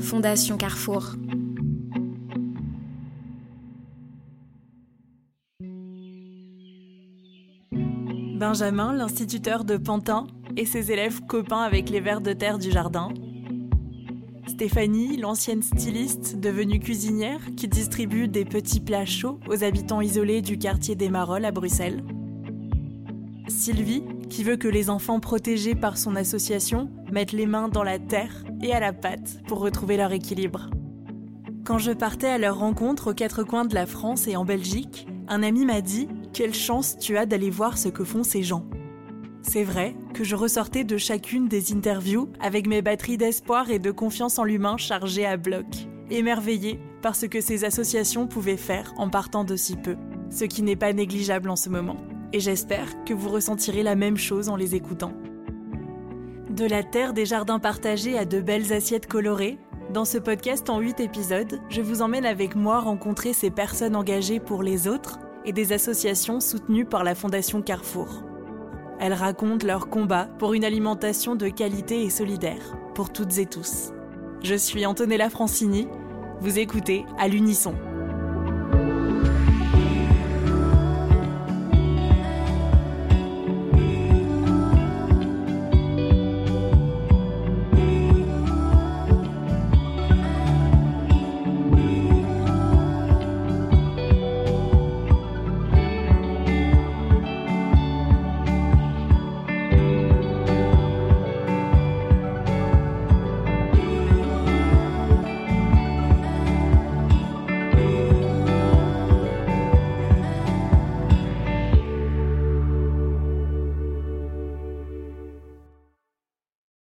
Fondation Carrefour. Benjamin, l'instituteur de Pantin, et ses élèves copains avec les vers de terre du jardin. Stéphanie, l'ancienne styliste devenue cuisinière qui distribue des petits plats chauds aux habitants isolés du quartier des Marolles à Bruxelles. Sylvie, qui veut que les enfants protégés par son association mettent les mains dans la terre et à la pâte pour retrouver leur équilibre. Quand je partais à leur rencontre aux quatre coins de la France et en Belgique, un ami m'a dit Quelle chance tu as d'aller voir ce que font ces gens. C'est vrai que je ressortais de chacune des interviews avec mes batteries d'espoir et de confiance en l'humain chargées à bloc, émerveillée par ce que ces associations pouvaient faire en partant de si peu, ce qui n'est pas négligeable en ce moment et j'espère que vous ressentirez la même chose en les écoutant. De la terre des jardins partagés à de belles assiettes colorées, dans ce podcast en 8 épisodes, je vous emmène avec moi rencontrer ces personnes engagées pour les autres et des associations soutenues par la Fondation Carrefour. Elles racontent leur combat pour une alimentation de qualité et solidaire, pour toutes et tous. Je suis Antonella Francini, vous écoutez à l'unisson.